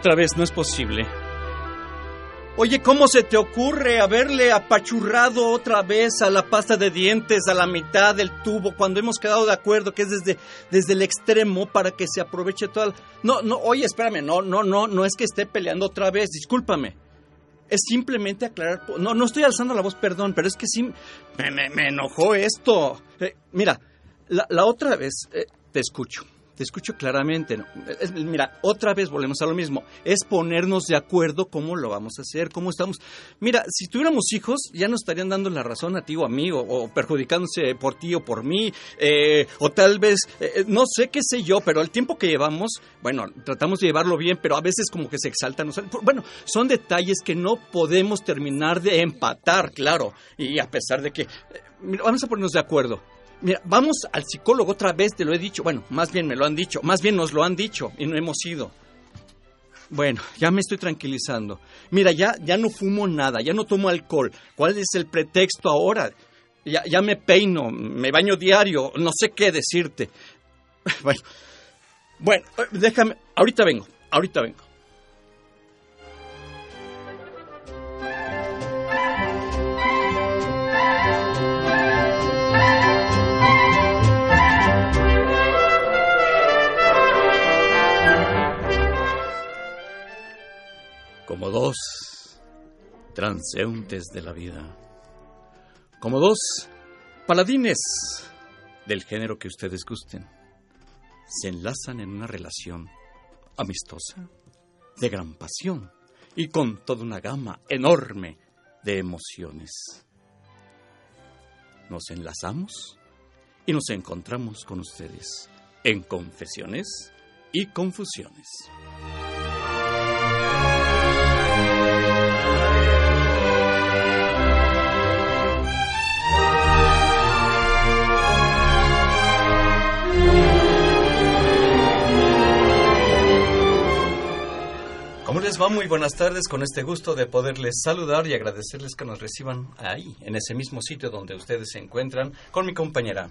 Otra vez no es posible. Oye, ¿cómo se te ocurre haberle apachurrado otra vez a la pasta de dientes a la mitad del tubo cuando hemos quedado de acuerdo que es desde, desde el extremo para que se aproveche toda la... No, no, oye, espérame, no, no, no, no es que esté peleando otra vez, discúlpame. Es simplemente aclarar... No, no estoy alzando la voz, perdón, pero es que sí me, me, me enojó esto. Eh, mira, la, la, otra vez eh, te escucho te escucho claramente. ¿no? Mira, otra vez volvemos a lo mismo. Es ponernos de acuerdo cómo lo vamos a hacer, cómo estamos. Mira, si tuviéramos hijos, ya nos estarían dando la razón a ti o a mí, o, o perjudicándose por ti o por mí, eh, o tal vez, eh, no sé qué sé yo, pero el tiempo que llevamos, bueno, tratamos de llevarlo bien, pero a veces como que se exaltan. Bueno, son detalles que no podemos terminar de empatar, claro. Y a pesar de que, eh, mira, vamos a ponernos de acuerdo. Mira, vamos al psicólogo otra vez, te lo he dicho. Bueno, más bien me lo han dicho, más bien nos lo han dicho y no hemos ido. Bueno, ya me estoy tranquilizando. Mira, ya, ya no fumo nada, ya no tomo alcohol. ¿Cuál es el pretexto ahora? Ya, ya me peino, me baño diario, no sé qué decirte. Bueno, bueno, déjame, ahorita vengo, ahorita vengo. Como dos transeúntes de la vida, como dos paladines del género que ustedes gusten, se enlazan en una relación amistosa, de gran pasión y con toda una gama enorme de emociones. Nos enlazamos y nos encontramos con ustedes en confesiones y confusiones. ¿Cómo les? Muy buenas tardes, con este gusto de poderles saludar y agradecerles que nos reciban ahí, en ese mismo sitio donde ustedes se encuentran, con mi compañera.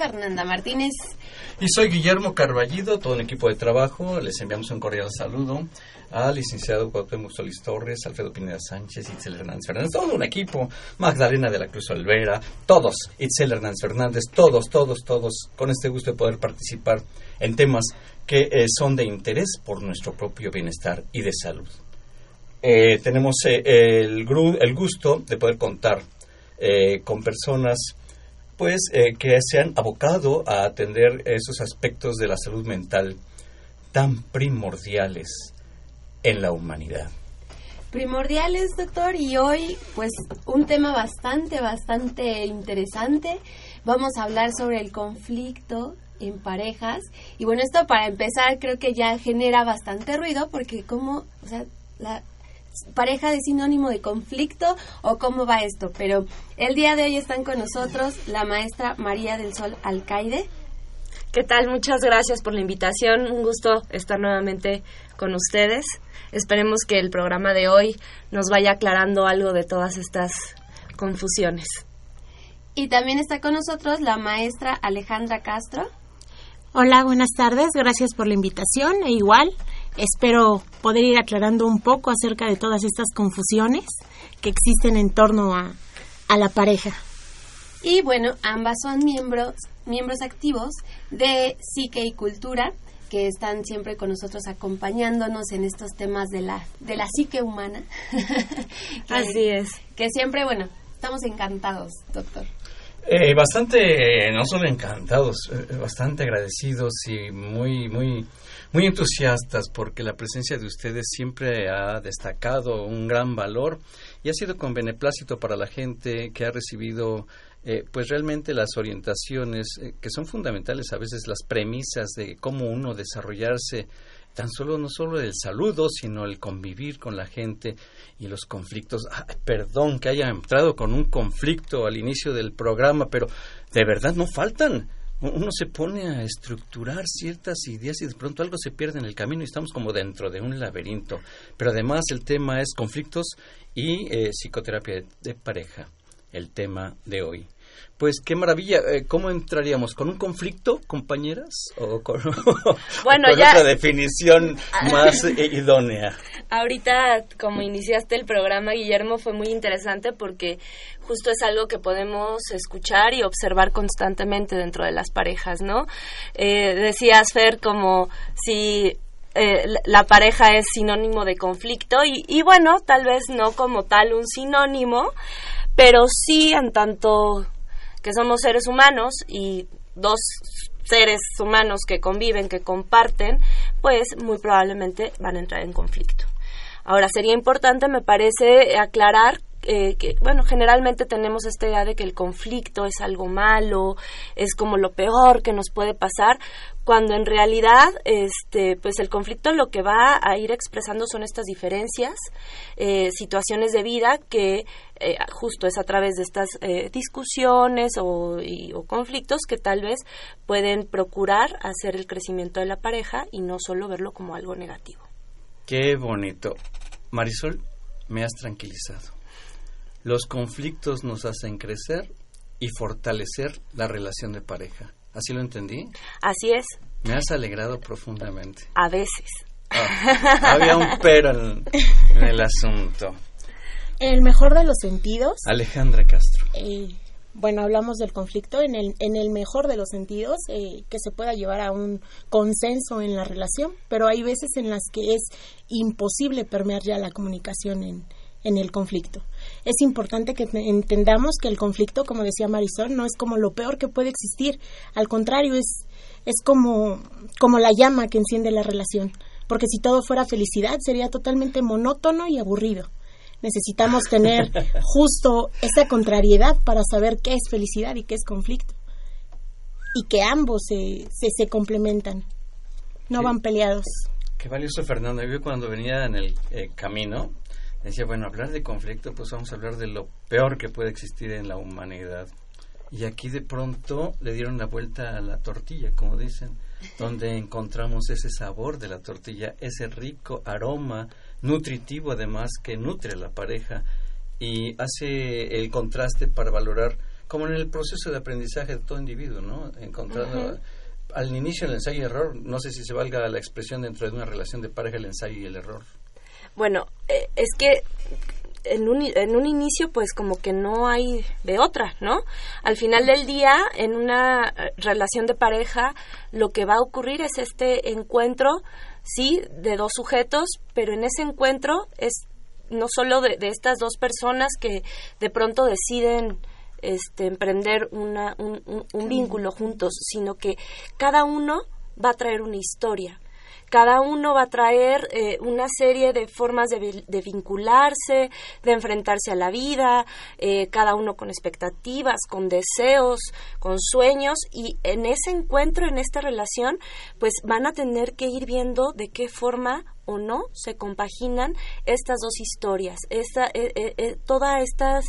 Fernanda Martínez. Y soy Guillermo Carballido, todo un equipo de trabajo. Les enviamos un cordial saludo al licenciado Cuauhtémoc Solís Torres, Alfredo Pineda Sánchez, Itzel Hernández Fernández, todo un equipo, Magdalena de la Cruz Olvera, todos, Itzel Hernández Fernández, todos, todos, todos, con este gusto de poder participar en temas que eh, son de interés por nuestro propio bienestar y de salud. Eh, tenemos eh, el, el, gusto de poder contar con personas pues que se han abocado a atender esos aspectos de la salud mental tan primordiales en la humanidad. Primordiales, doctor, y hoy pues un tema bastante, bastante interesante. Vamos a hablar sobre el conflicto en parejas. Y bueno, esto para empezar creo que ya genera bastante ruido porque como, o sea, la pareja de sinónimo de conflicto o cómo va esto. Pero el día de hoy están con nosotros la maestra María del Sol Alcaide. ¿Qué tal? Muchas gracias por la invitación. Un gusto estar nuevamente con ustedes. Esperemos que el programa de hoy nos vaya aclarando algo de todas estas confusiones. Y también está con nosotros la maestra Alejandra Castro. Hola, buenas tardes. Gracias por la invitación. E igual, espero poder ir aclarando un poco acerca de todas estas confusiones que existen en torno a, a la pareja. Y bueno, ambas son miembros, miembros activos de Psique y Cultura, que están siempre con nosotros acompañándonos en estos temas de la, de la psique humana. Así es. Que siempre, bueno, estamos encantados, doctor. Eh, bastante, no solo encantados, eh, bastante agradecidos y muy, muy, muy entusiastas porque la presencia de ustedes siempre ha destacado un gran valor y ha sido con beneplácito para la gente que ha recibido eh, pues realmente las orientaciones eh, que son fundamentales a veces las premisas de cómo uno desarrollarse tan solo no solo el saludo sino el convivir con la gente y los conflictos. Perdón que haya entrado con un conflicto al inicio del programa pero de verdad no faltan uno se pone a estructurar ciertas ideas y de pronto algo se pierde en el camino y estamos como dentro de un laberinto. Pero además el tema es conflictos y eh, psicoterapia de pareja, el tema de hoy. Pues qué maravilla. Eh, ¿Cómo entraríamos? ¿Con un conflicto, compañeras? ¿O con, bueno, ya... otra definición más idónea? Ahorita, como iniciaste el programa, Guillermo, fue muy interesante porque justo es algo que podemos escuchar y observar constantemente dentro de las parejas, ¿no? Eh, decías, Fer, como si eh, la pareja es sinónimo de conflicto y, y, bueno, tal vez no como tal un sinónimo, pero sí en tanto que somos seres humanos y dos seres humanos que conviven, que comparten, pues muy probablemente van a entrar en conflicto. Ahora, sería importante, me parece, aclarar eh, bueno, generalmente tenemos esta idea de que el conflicto es algo malo, es como lo peor que nos puede pasar, cuando en realidad, este, pues el conflicto lo que va a ir expresando son estas diferencias, eh, situaciones de vida que eh, justo es a través de estas discusiones o, o conflictos que tal vez pueden procurar hacer el crecimiento de la pareja y no solo verlo como algo negativo. Qué bonito. Marisol, me has tranquilizado. Los conflictos nos hacen crecer y fortalecer la relación de pareja. ¿Así lo entendí? Así es. Me has alegrado profundamente. A veces. Ah, había un pero en, el asunto. En el mejor de los sentidos. Alejandra Castro. Eh, bueno, hablamos del conflicto en el, en el mejor de los sentidos, eh, que se pueda llevar a un consenso en la relación, pero hay veces en las que es imposible permear ya la comunicación en, en el conflicto. Es importante que entendamos que el conflicto, como decía Marisol, no es como lo peor que puede existir, al contrario, es, es como, como la llama que enciende la relación, porque si todo fuera felicidad sería totalmente monótono y aburrido. Necesitamos tener justo esa contrariedad para saber qué es felicidad y qué es conflicto. Y que ambos se, se, complementan, no van peleados. Qué valioso, Fernando. Yo cuando venía en el eh, camino, decía, bueno, hablar de conflicto, pues vamos a hablar de lo peor que puede existir en la humanidad. Y aquí de pronto le dieron la vuelta a la tortilla, como dicen, donde encontramos ese sabor de la tortilla, ese rico aroma nutritivo además que nutre a la pareja y hace el contraste para valorar, como en el proceso de aprendizaje de todo individuo, ¿no? Encontrando al inicio el ensayo y error, no sé si se valga la expresión dentro de una relación de pareja el ensayo y el error. Bueno, eh, es que en un, en un inicio pues como que no hay de otra, ¿no? Al final del día, en una eh, relación de pareja, lo que va a ocurrir es este encuentro, sí, de dos sujetos, pero en ese encuentro es no solo de, estas dos personas que de pronto deciden este, emprender una, un, un vínculo juntos, sino que cada uno va a traer una historia cada uno va a traer eh, una serie de formas de, vincularse, de enfrentarse a la vida, eh, cada uno con expectativas, con deseos, con sueños y en ese encuentro, en esta relación, pues van a tener que ir viendo de qué forma o no se compaginan estas dos historias, esta, eh, todas estas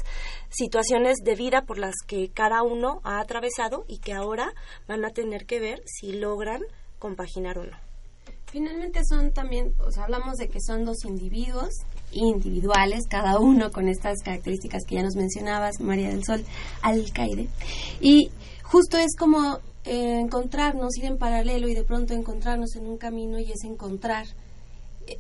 situaciones de vida por las que cada uno ha atravesado y que ahora van a tener que ver si logran compaginar o no. Finalmente son también, o sea, hablamos de que son dos individuos individuales, cada uno con estas características que ya nos mencionabas, María del Sol, alcaide. Y justo es como eh, encontrarnos, ir en paralelo y de pronto encontrarnos en un camino y es encontrar, eh,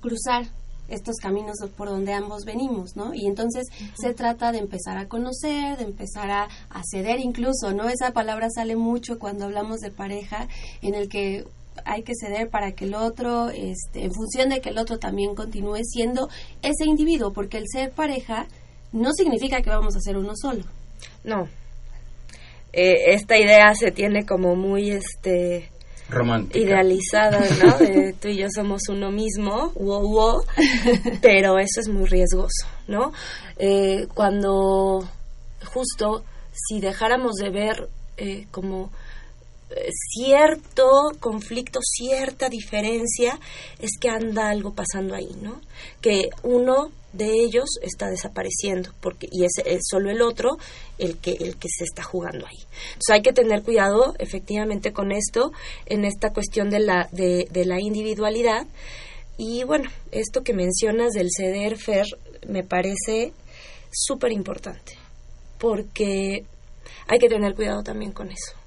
cruzar estos caminos por donde ambos venimos, ¿no? Y entonces se trata de empezar a conocer, de empezar a, a, ceder incluso, ¿no? Esa palabra sale mucho cuando hablamos de pareja, en el que hay que ceder para que el otro, este, en función de que el otro también continúe siendo ese individuo, porque el ser pareja no significa que vamos a ser uno solo. No. Eh, esta idea se tiene como muy, este, romántica. idealizada, ¿no? De tú y yo somos uno mismo, wow, wow, pero eso es muy riesgoso, ¿no? Eh, cuando justo si dejáramos de ver eh, como cierto conflicto, cierta diferencia, es que anda algo pasando ahí, ¿no? Que uno de ellos está desapareciendo porque y es, solo el otro el que el que se está jugando ahí. Entonces hay que tener cuidado efectivamente con esto en esta cuestión de la de, de la individualidad. Y bueno esto que mencionas del ceder fer me parece súper importante porque hay que tener cuidado también con eso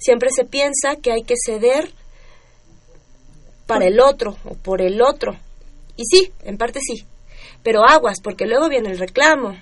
siempre se piensa que hay que ceder para el otro o por el otro y sí en parte sí pero aguas, porque luego viene el reclamo.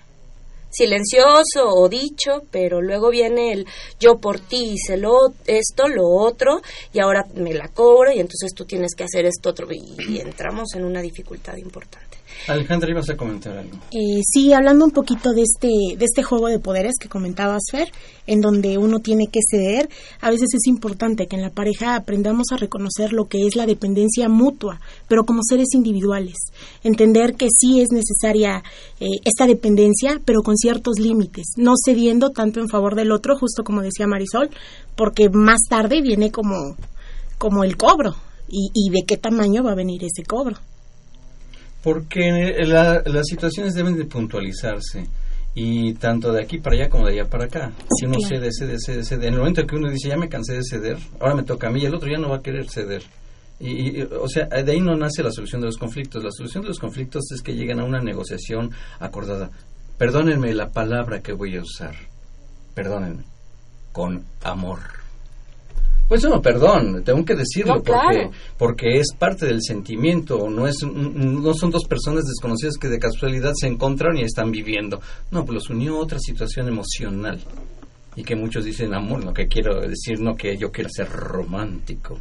Silencioso o dicho, pero luego viene el yo por ti hice lo, esto, lo otro, y ahora me la cobro, y entonces tú tienes que hacer esto otro, y entramos en una dificultad importante. Alejandra, ibas a comentar algo. Eh, sí, hablando un poquito de este, de este juego de poderes que comentabas, Fer, en donde uno tiene que ceder, a veces es importante que en la pareja aprendamos a reconocer lo que es la dependencia mutua, pero como seres individuales. Entender que sí es necesaria eh, esta dependencia, pero con ciertos límites, no cediendo tanto en favor del otro, justo como decía Marisol, porque más tarde viene como, como el cobro. Y, y de qué tamaño va a venir ese cobro. Porque las situaciones deben de puntualizarse y tanto de aquí para allá como de allá para acá. Si uno cede, cede, cede, cede. En el momento que uno dice, ya me cansé de ceder, ahora me toca a mí, y el otro ya no va a querer ceder. Y, o sea, de ahí no nace la solución de los conflictos. La solución de los conflictos es que lleguen a una negociación acordada. Perdónenme la palabra que voy a usar. Perdónenme. Con amor. Pues no, perdón, tengo que decirlo porque porque es parte del sentimiento, no es no son dos personas desconocidas que de casualidad se encontraron y están viviendo. No, pues los unió otra situación emocional. Y que muchos dicen amor, lo que quiero decir no que yo quiero ser romántico.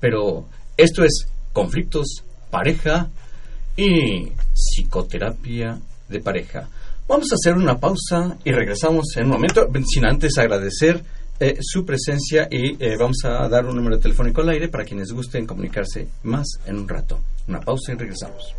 Pero esto es conflictos, pareja y psicoterapia de pareja. Vamos a hacer una pausa y regresamos en un momento, sin antes agradecer eh, su presencia y eh, vamos a dar un número telefónico al aire para quienes gusten comunicarse más en un rato. Una pausa y regresamos.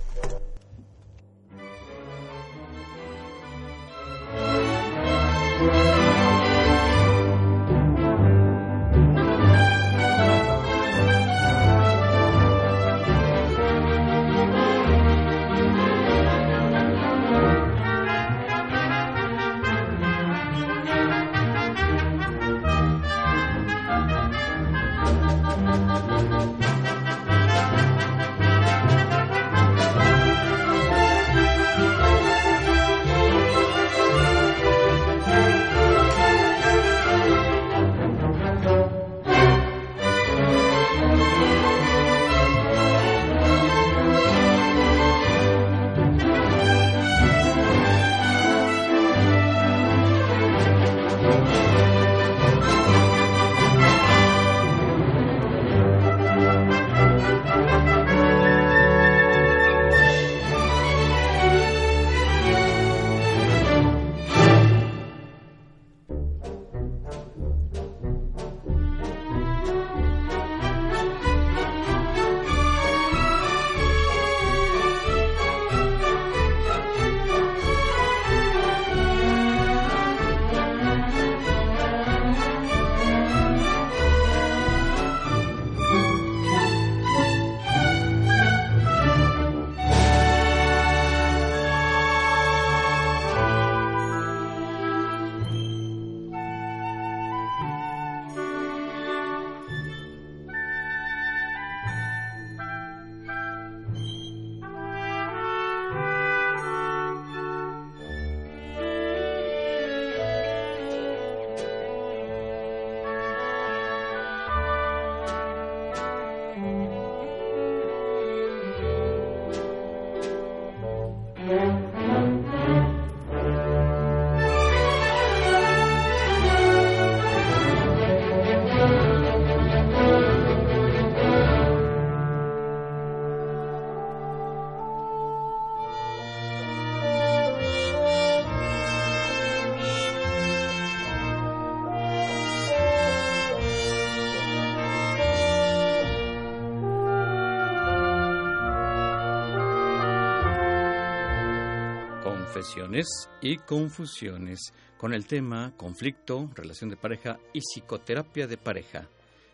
Confesiones y confusiones con el tema conflicto, relación de pareja y psicoterapia de pareja.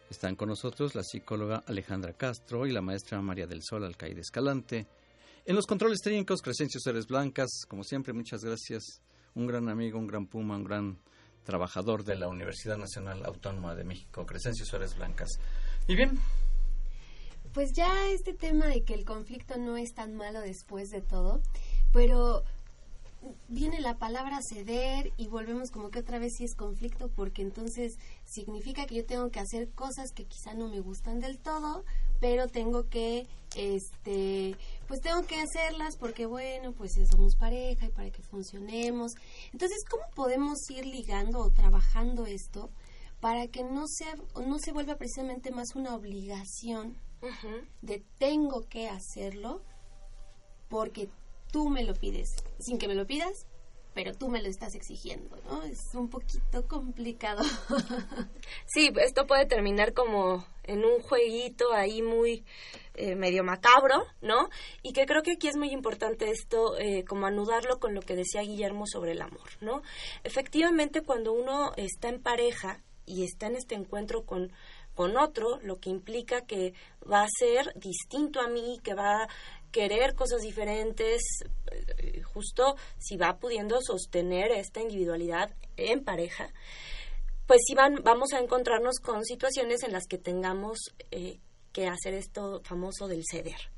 Están con nosotros la psicóloga Alejandra Castro y la maestra María del Sol Alcaide Escalante. En los controles técnicos, Crescencio Ceres Blancas, como siempre, muchas gracias. Un gran amigo, un gran puma, un gran trabajador de la Universidad Nacional Autónoma de México, Crescencio Suárez Blancas. Y bien. Pues ya este tema de que el conflicto no es tan malo después de todo, pero viene la palabra ceder y volvemos como que otra vez sí es conflicto porque entonces significa que yo tengo que hacer cosas que quizá no me gustan del todo pero tengo que este pues tengo que hacerlas porque bueno pues somos pareja y para que funcionemos. Entonces cómo podemos ir ligando o trabajando esto para que no sea no se vuelva precisamente más una obligación de tengo que hacerlo porque tú me lo pides, sin que me lo pidas, pero tú me lo estás exigiendo, ¿no? Es un poquito complicado. sí, esto puede terminar como en un jueguito ahí muy eh, medio macabro, ¿no? Y que creo que aquí es muy importante esto, eh, como anudarlo con lo que decía Guillermo sobre el amor, ¿no? Efectivamente, cuando uno está en pareja y está en este encuentro con con otro, lo que implica que va a ser distinto a mí, que va querer cosas diferentes, eh, justo si va pudiendo sostener esta individualidad en pareja, pues sí van, vamos a encontrarnos con situaciones en las que tengamos eh, que hacer esto famoso del ceder.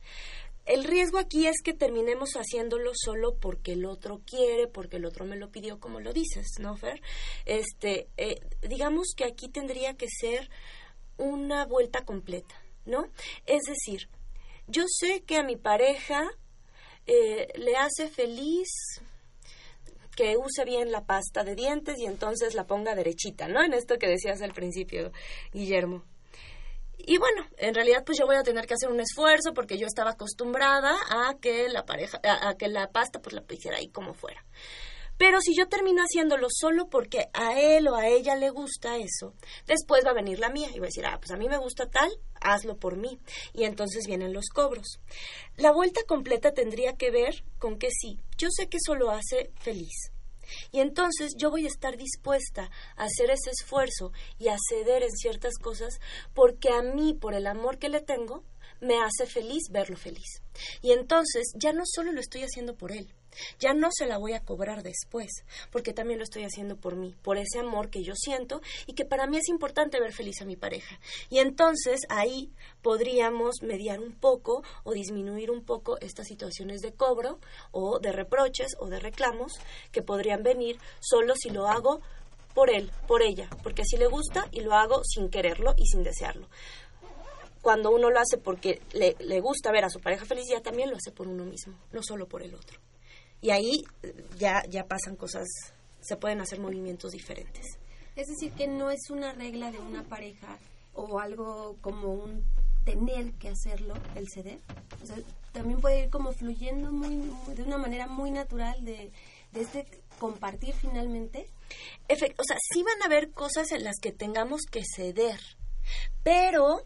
El riesgo aquí es que terminemos haciéndolo solo porque el otro quiere, porque el otro me lo pidió, como lo dices, ¿no, Fer? Este, eh, digamos que aquí tendría que ser una vuelta completa, ¿no? Es decir, yo sé que a mi pareja eh, le hace feliz que use bien la pasta de dientes y entonces la ponga derechita, ¿no? En esto que decías al principio, Guillermo. Y bueno, en realidad pues yo voy a tener que hacer un esfuerzo porque yo estaba acostumbrada a que la pareja, a, que la pasta pues la hiciera ahí como fuera. Pero si yo termino haciéndolo solo porque a él o a ella le gusta eso, después va a venir la mía y va a decir, ah, pues a mí me gusta tal, hazlo por mí. Y entonces vienen los cobros. La vuelta completa tendría que ver con que sí, yo sé que eso lo hace feliz. Y entonces yo voy a estar dispuesta a hacer ese esfuerzo y a ceder en ciertas cosas porque a mí, por el amor que le tengo, me hace feliz verlo feliz. Y entonces ya no solo lo estoy haciendo por él, ya no se la voy a cobrar después, porque también lo estoy haciendo por mí, por ese amor que yo siento y que para mí es importante ver feliz a mi pareja. Y entonces ahí podríamos mediar un poco o disminuir un poco estas situaciones de cobro o de reproches o de reclamos que podrían venir solo si lo hago por él, por ella, porque así le gusta y lo hago sin quererlo y sin desearlo cuando uno lo hace porque le, gusta ver a su pareja feliz, ya también lo hace por uno mismo, no solo por el otro y ahí ya, ya pasan cosas, se pueden hacer movimientos diferentes. Es decir, que no es una regla de una pareja o algo como un tener que hacerlo, el ceder. O sea, también puede ir como fluyendo muy, de una manera muy natural de, de este compartir finalmente. o sea, sí van a haber cosas en las que tengamos que ceder, pero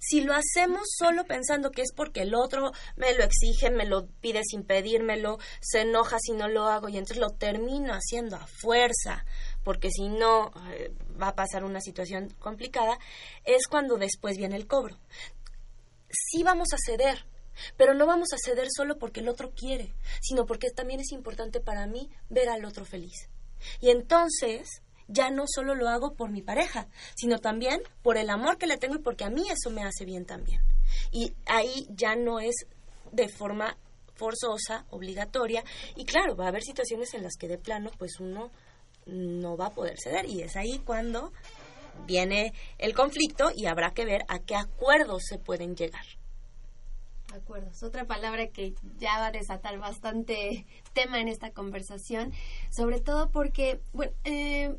si lo hacemos solo pensando que es porque el otro me lo exige, me lo pide sin pedírmelo, se enoja si no lo hago y entonces lo termino haciendo a fuerza, porque si no eh, va a pasar una situación complicada, es cuando después viene el cobro. Sí vamos a ceder, pero no vamos a ceder solo porque el otro quiere, sino porque también es importante para mí ver al otro feliz. Y entonces ya no solo lo hago por mi pareja, sino también por el amor que le tengo y porque a mí eso me hace bien también. Y ahí ya no es de forma forzosa, obligatoria, y claro, va a haber situaciones en las que de plano pues uno no va a poder ceder y es ahí cuando viene el conflicto y habrá que ver a qué acuerdos se pueden llegar. Acuerdos, otra palabra que ya va a desatar bastante tema en esta conversación, sobre todo porque, bueno, eh,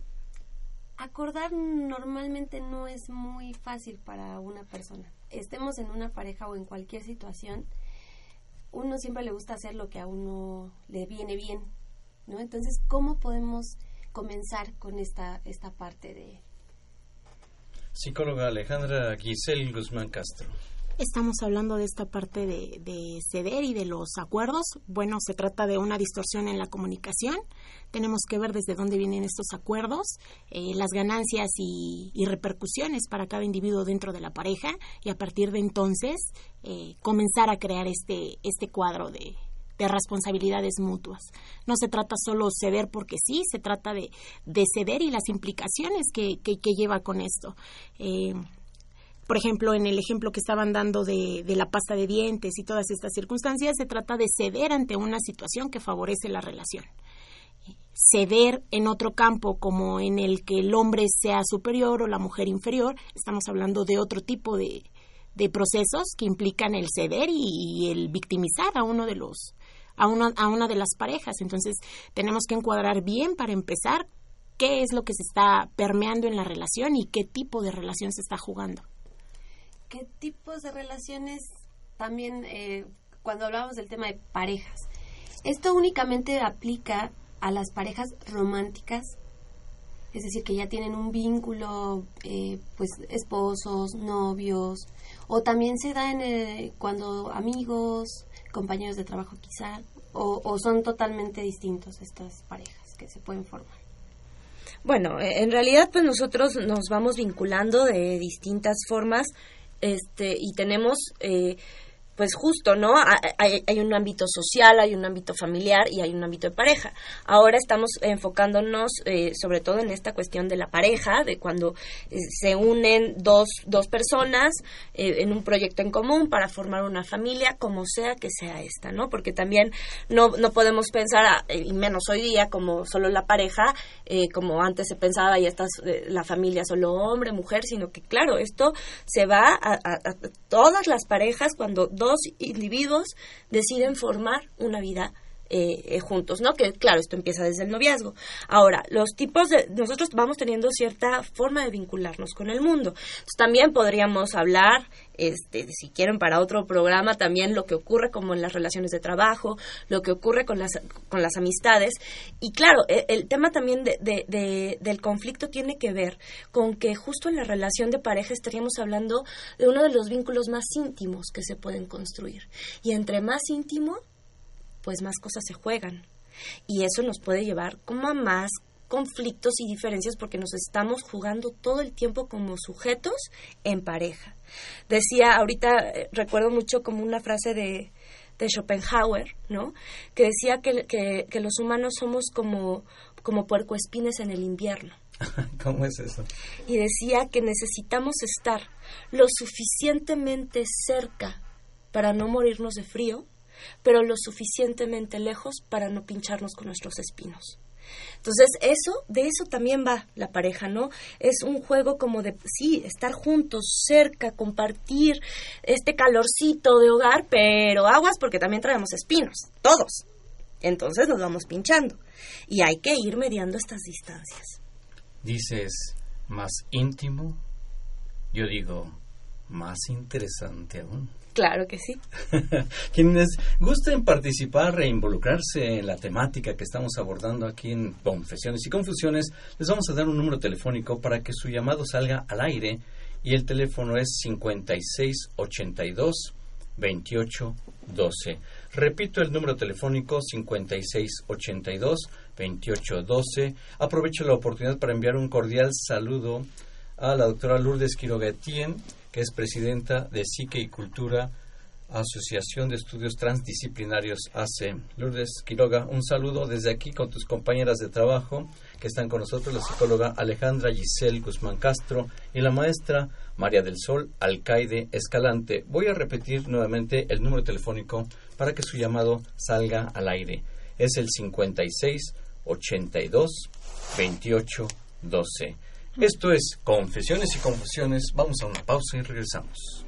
acordar normalmente no es muy fácil para una persona. Estemos en una pareja o en cualquier situación, uno siempre le gusta hacer lo que a uno le viene bien, ¿no? Entonces, ¿cómo podemos comenzar con esta, esta parte de... Psicóloga Alejandra Giselle Guzmán Castro. Estamos hablando de esta parte de, ceder y de los acuerdos. Bueno, se trata de una distorsión en la comunicación. Tenemos que ver desde dónde vienen estos acuerdos, eh, las ganancias y, repercusiones para cada individuo dentro de la pareja y a partir de entonces eh, comenzar a crear este, este cuadro de, responsabilidades mutuas. No se trata solo ceder porque sí, se trata de, ceder y las implicaciones que, lleva con esto. Eh, por ejemplo, en el ejemplo que estaban dando de, la pasta de dientes y todas estas circunstancias, se trata de ceder ante una situación que favorece la relación. Ceder en otro campo, como en el que el hombre sea superior o la mujer inferior, estamos hablando de otro tipo de, procesos que implican el ceder y, el victimizar a uno de los a una, a una de las parejas. Entonces, tenemos que encuadrar bien para empezar qué es lo que se está permeando en la relación y qué tipo de relación se está jugando qué tipos de relaciones también eh, cuando hablamos del tema de parejas. Esto únicamente aplica a las parejas románticas, es decir, que ya tienen un vínculo, eh, pues esposos, novios, o también se da en eh, cuando amigos, compañeros de trabajo quizá, o, o son totalmente distintos estas parejas que se pueden formar. Bueno, en realidad pues nosotros nos vamos vinculando de distintas formas este, y tenemos eh, pues justo, ¿no? Hay, hay, un ámbito social, hay un ámbito familiar y hay un ámbito de pareja. Ahora estamos enfocándonos eh, sobre todo en esta cuestión de la pareja, de cuando eh, se unen dos, dos personas eh, en un proyecto en común para formar una familia, como sea que sea esta, ¿no? Porque también no, no podemos pensar, ah, y menos hoy día, como solo la pareja, como antes se pensaba, y esta la familia solo hombre, mujer, sino que claro, esto se va a, a todas las parejas cuando dos individuos deciden formar una vida eh, juntos, ¿no? Que claro, esto empieza desde el noviazgo. Ahora, los tipos de, nosotros vamos teniendo cierta forma de vincularnos con el mundo. también podríamos hablar, este, si quieren para otro programa, también lo que ocurre como en las relaciones de trabajo, lo que ocurre con las, con las amistades. Y claro, e, el, tema también de, del conflicto tiene que ver con que justo en la relación de pareja estaríamos hablando de uno de los vínculos más íntimos que se pueden construir. Y entre más íntimo, pues más cosas se juegan. Y eso nos puede llevar como a más conflictos y diferencias porque nos estamos jugando todo el tiempo como sujetos en pareja. Decía, ahorita eh, recuerdo mucho como una frase de, de Schopenhauer, ¿no? Que decía que, que, los humanos somos como, como puercoespines en el invierno. ¿Cómo es eso? Y decía que necesitamos estar lo suficientemente cerca para no morirnos de frío, pero lo suficientemente lejos para no pincharnos con nuestros espinos. Entonces, eso, de eso también va la pareja, ¿no? Es un juego como de, sí, estar juntos, cerca, compartir este calorcito de hogar, pero aguas porque también traemos espinos, todos. Entonces nos vamos pinchando. Y hay que ir mediando estas distancias. Dices, más íntimo, yo digo, más interesante aún. Claro que sí. Quienes gusten participar e involucrarse en la temática que estamos abordando aquí en Confesiones y Confusiones, les vamos a dar un número telefónico para que su llamado salga al aire y el teléfono es 5682 2812. Repito el número telefónico 5682 2812. Aprovecho la oportunidad para enviar un cordial saludo a la doctora Lourdes Quiroga que es presidenta de Psique y Cultura, Asociación de Estudios Transdisciplinarios AC. Lourdes Quiroga, un saludo desde aquí con tus compañeras de trabajo que están con nosotros, la psicóloga Alejandra Giselle Guzmán Castro y la maestra María del Sol Alcaide Escalante. Voy a repetir nuevamente el número telefónico para que su llamado salga al aire. Es el 56 82 28 12. Esto es Confesiones y Confusiones. Vamos a una pausa y regresamos.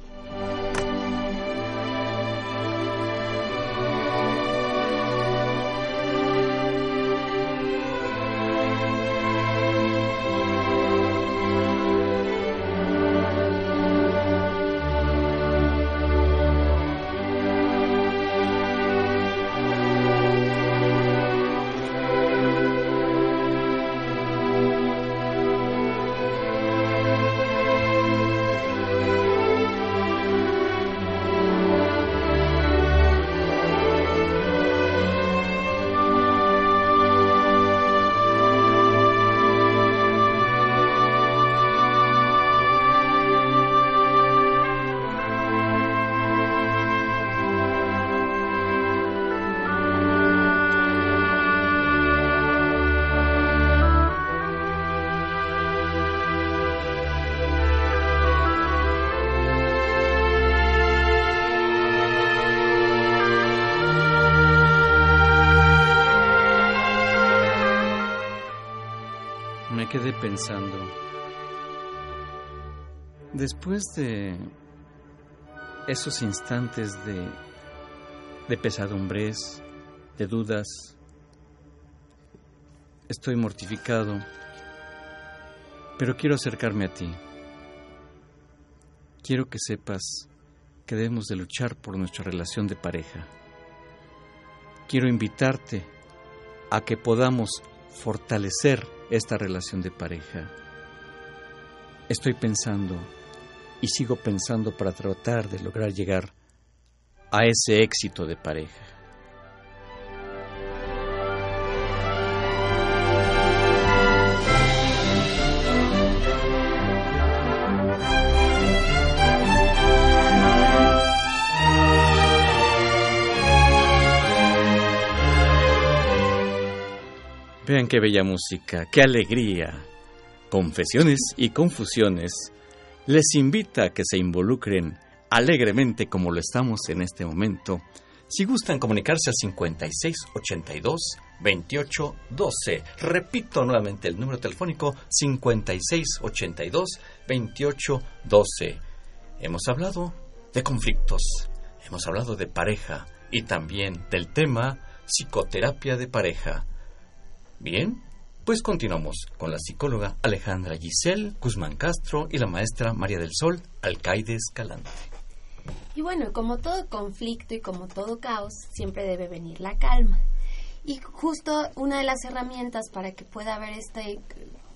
Pensando. Después de esos instantes de, de pesadumbres, de dudas, estoy mortificado, pero quiero acercarme a ti. Quiero que sepas que debemos de luchar por nuestra relación de pareja. Quiero invitarte a que podamos fortalecer esta relación de pareja. Estoy pensando y sigo pensando para tratar de lograr llegar a ese éxito de pareja. Qué bella música, qué alegría. Confesiones y confusiones les invita a que se involucren alegremente como lo estamos en este momento. Si gustan comunicarse al 56 82 28 12. Repito nuevamente el número telefónico 56 82 28 12. Hemos hablado de conflictos, hemos hablado de pareja y también del tema psicoterapia de pareja. Bien, pues continuamos con la psicóloga Alejandra Giselle Guzmán Castro y la maestra María del Sol Alcaide Escalante. Y bueno, como todo conflicto y como todo caos, siempre debe venir la calma. Y justo una de las herramientas para que pueda haber este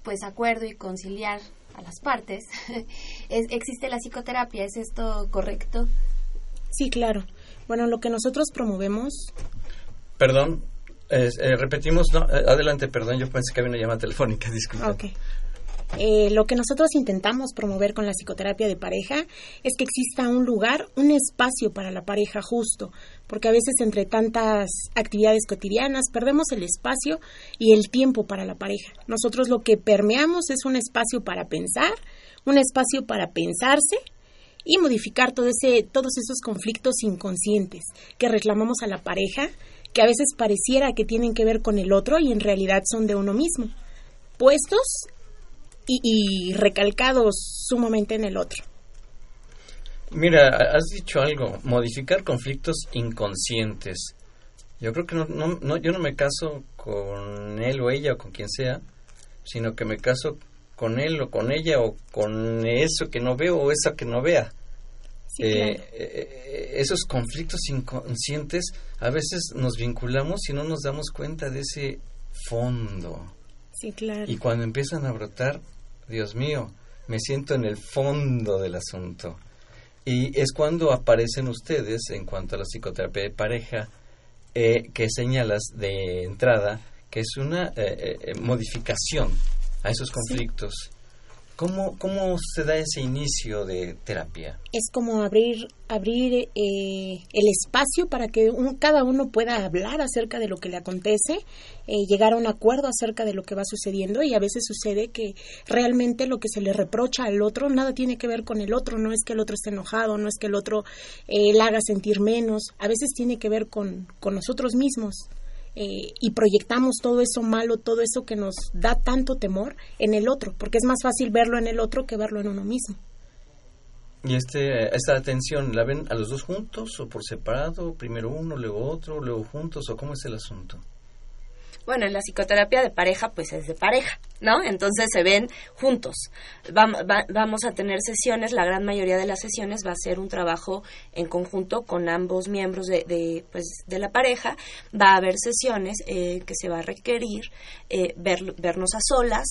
pues acuerdo y conciliar a las partes es, existe la psicoterapia. ¿Es esto correcto? Sí, claro. Bueno, lo que nosotros promovemos. Perdón, eh, repetimos, eh, adelante, perdón, yo pensé que había una llamada telefónica, disculpe. Ok. Eh, lo que nosotros intentamos promover con la psicoterapia de pareja es que exista un lugar, un espacio para la pareja justo, porque a veces entre tantas actividades cotidianas perdemos el espacio y el tiempo para la pareja. Nosotros lo que permeamos es un espacio para pensar, un espacio para pensarse y modificar todo todos esos conflictos inconscientes que reclamamos a la pareja que a veces pareciera que tienen que ver con el otro y en realidad son de uno mismo, puestos y, recalcados sumamente en el otro. Mira, has dicho algo, modificar conflictos inconscientes. Yo creo que no, no, yo no me caso con él o ella o con quien sea, sino que me caso con él o con ella o con eso que no veo o esa que no vea. Eh, eh, esos conflictos inconscientes a veces nos vinculamos y no nos damos cuenta de ese fondo. Sí, claro. Y cuando empiezan a brotar, Dios mío, me siento en el fondo del asunto. Y es cuando aparecen ustedes, en cuanto a la psicoterapia de pareja, eh, que señalas de entrada que es una modificación a esos conflictos. ¿Cómo, ¿Cómo se da ese inicio de terapia? Es como abrir, abrir eh, el espacio para que cada uno pueda hablar acerca de lo que le acontece, eh, llegar a un acuerdo acerca de lo que va sucediendo y a veces sucede que realmente lo que se le reprocha al otro nada tiene que ver con el otro, no es que el otro esté enojado, no es que el otro eh, le haga sentir menos, a veces tiene que ver con, con nosotros mismos. Eh, y proyectamos todo eso malo, todo eso que nos da tanto temor en el otro, porque es más fácil verlo en el otro que verlo en uno mismo. ¿Y este, esta atención la ven a los dos juntos o por separado? Primero uno, luego otro, luego juntos o cómo es el asunto? Bueno, en la psicoterapia de pareja, pues es de pareja, ¿no? Entonces se ven juntos. vamos a tener sesiones, la gran mayoría de las sesiones va a ser un trabajo en conjunto con ambos miembros de, pues, de la pareja. Va a haber sesiones eh, que se va a requerir eh, vernos a solas,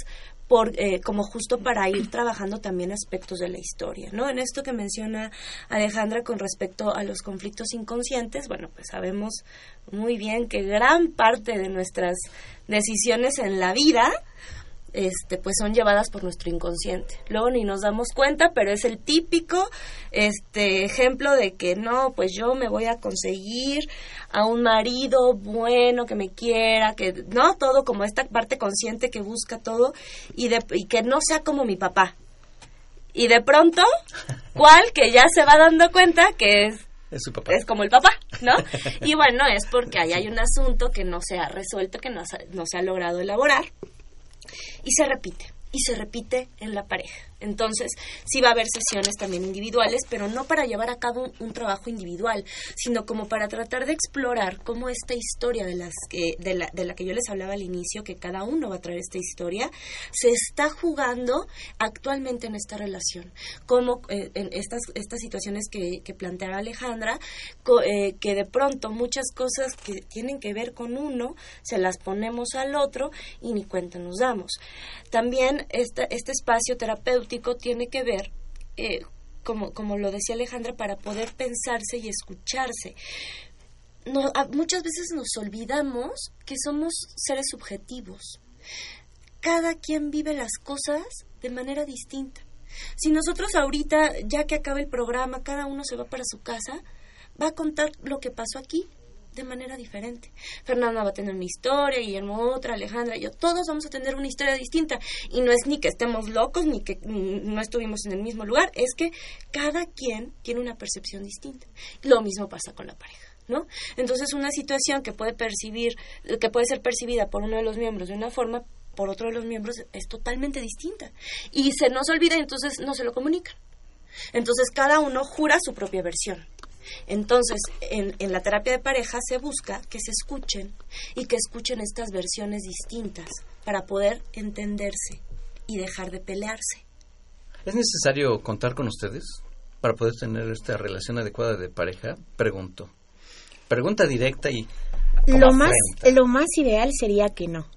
por, eh, como justo para ir trabajando también aspectos de la historia, ¿no? En esto que menciona Alejandra con respecto a los conflictos inconscientes, bueno, pues sabemos muy bien que gran parte de nuestras decisiones en la vida este, pues son llevadas por nuestro inconsciente. Luego ni nos damos cuenta, pero es el típico este, ejemplo de que no, pues yo me voy a conseguir a un marido bueno que me quiera, que no todo como esta parte consciente que busca todo y, de, y que no sea como mi papá. Y de pronto, ¿cuál que ya se va dando cuenta que es es su papá. Es como el papá, ¿no? Y bueno, es porque ahí hay un asunto que no se ha resuelto, que no, no se ha logrado elaborar Y se repite y se repite en la pareja. Entonces, sí va a haber sesiones también individuales, pero no para llevar a cabo un, trabajo individual, sino como para tratar de explorar cómo esta historia de, las que, de, la, de la que yo les hablaba al inicio, que cada uno va a traer esta historia, se está jugando actualmente en esta relación. Como eh, en estas, estas situaciones que, que planteaba Alejandra, eh, que de pronto muchas cosas que tienen que ver con uno, se las ponemos al otro y ni cuenta nos damos. También este, este espacio terapéutico tiene que ver, eh, como, como lo decía Alejandra, para poder pensarse y escucharse. No, muchas veces nos olvidamos que somos seres subjetivos. Cada quien vive las cosas de manera distinta. Si nosotros ahorita, ya que acaba el programa, cada uno se va para su casa, va a contar lo que pasó aquí, de manera diferente. Fernanda va a tener una historia, Guillermo otra, Alejandra, yo, todos vamos a tener una historia distinta. Y no es ni que estemos locos, ni que no estuvimos en el mismo lugar, es que cada quien tiene una percepción distinta. Lo mismo pasa con la pareja. ¿No? Entonces una situación que puede percibir, que puede ser percibida por uno de los miembros de una forma, por otro de los miembros es totalmente distinta. Y se nos olvida y entonces no se lo comunican. Entonces cada uno jura su propia versión. Entonces, en, en, la terapia de pareja se busca que se escuchen y que escuchen estas versiones distintas para poder entenderse y dejar de pelearse. ¿Es necesario contar con ustedes para poder tener esta relación adecuada de pareja? Pregunto. Pregunta directa y... Lo más, lo más ideal sería que no.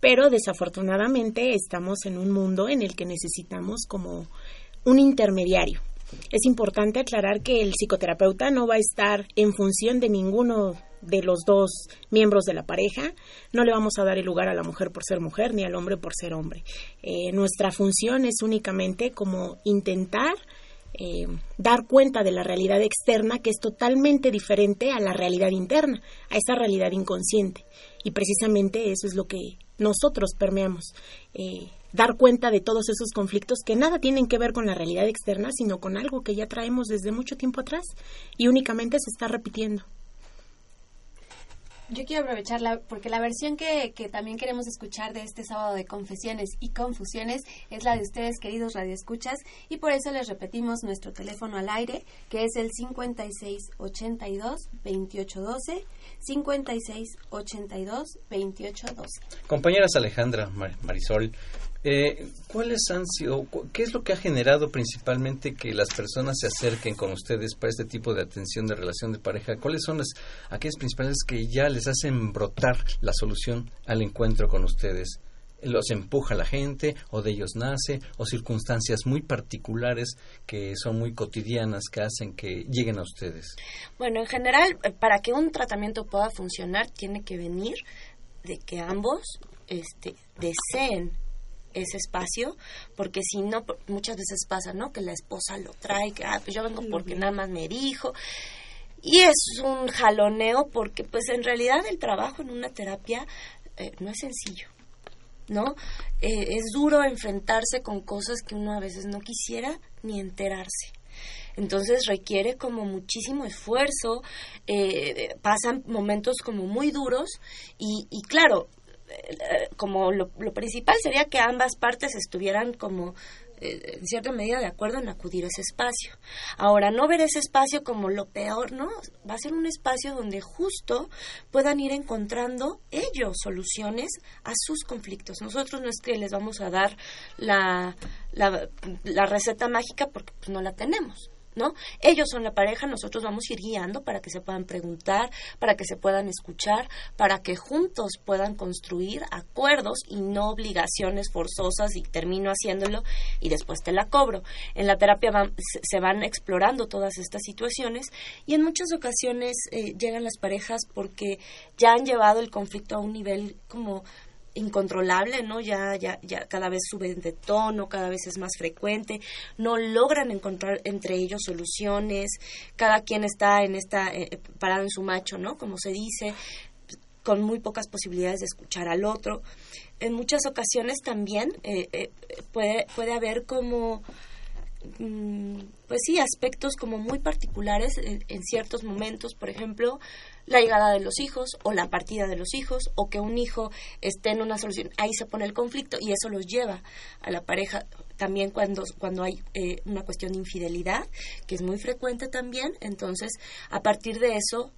Pero desafortunadamente estamos en un mundo en el que necesitamos como un intermediario es importante aclarar que el psicoterapeuta no va a estar en función de ninguno de los dos miembros de la pareja. No le vamos a dar el lugar a la mujer por ser mujer ni al hombre por ser hombre. Eh, nuestra función es únicamente como intentar eh, dar cuenta de la realidad externa que es totalmente diferente a la realidad interna, a esa realidad inconsciente. Y precisamente eso es lo que nosotros permeamos. Eh, dar cuenta de todos esos conflictos que nada tienen que ver con la realidad externa, sino con algo que ya traemos desde mucho tiempo atrás y únicamente se está repitiendo. Yo quiero aprovecharla porque la versión que, que, también queremos escuchar de este sábado de confesiones y confusiones es la de ustedes, queridos radioescuchas, y por eso les repetimos nuestro teléfono al aire, que es el 5682-2812, 5682-2812. Compañeras Alejandra, Marisol, eh, ¿Cuáles han sido, qué es lo que ha generado principalmente que las personas se acerquen con ustedes para este tipo de atención de relación de pareja? ¿Cuáles son las, aquellas principales que ya les hacen brotar la solución al encuentro con ustedes? ¿Los empuja la gente o de ellos nace o circunstancias muy particulares que son muy cotidianas que hacen que lleguen a ustedes? Bueno, en general, eh, para que un tratamiento pueda funcionar, tiene que venir de que ambos este, deseen ese espacio, porque si no, muchas veces pasa, ¿no? Que la esposa lo trae, que, ah, pues yo vengo porque nada más me dijo. Y es un jaloneo porque, pues en realidad el trabajo en una terapia eh, no es sencillo, ¿no? Eh, es duro enfrentarse con cosas que uno a veces no quisiera ni enterarse. Entonces requiere como muchísimo esfuerzo, eh, pasan momentos como muy duros y, y claro, como lo, principal sería que ambas partes estuvieran como eh, en cierta medida de acuerdo en acudir a ese espacio. Ahora, no ver ese espacio como lo peor, ¿no? Va a ser un espacio donde justo puedan ir encontrando ellos soluciones a sus conflictos. Nosotros no es que les vamos a dar la, la, la receta mágica porque pues, no la tenemos. ¿No? Ellos son la pareja, nosotros vamos a ir guiando para que se puedan preguntar, para que se puedan escuchar, para que juntos puedan construir acuerdos y no obligaciones forzosas y termino haciéndolo y después te la cobro. En la terapia se van explorando todas estas situaciones y en muchas ocasiones eh, llegan las parejas porque ya han llevado el conflicto a un nivel como incontrolable, ¿no? Ya, ya, ya cada vez suben de tono, cada vez es más frecuente, no logran encontrar entre ellos soluciones, cada quien está en esta, eh, eh, parado en su macho, ¿no? Como se dice, con muy pocas posibilidades de escuchar al otro. En muchas ocasiones también eh, puede, puede haber como mm, pues sí, aspectos como muy particulares en, ciertos momentos, por ejemplo, la llegada de los hijos o la partida de los hijos o que un hijo esté en una solución. Ahí se pone el conflicto y eso los lleva a la pareja también cuando, cuando hay eh, una cuestión de infidelidad, que es muy frecuente también. Entonces, a partir de eso,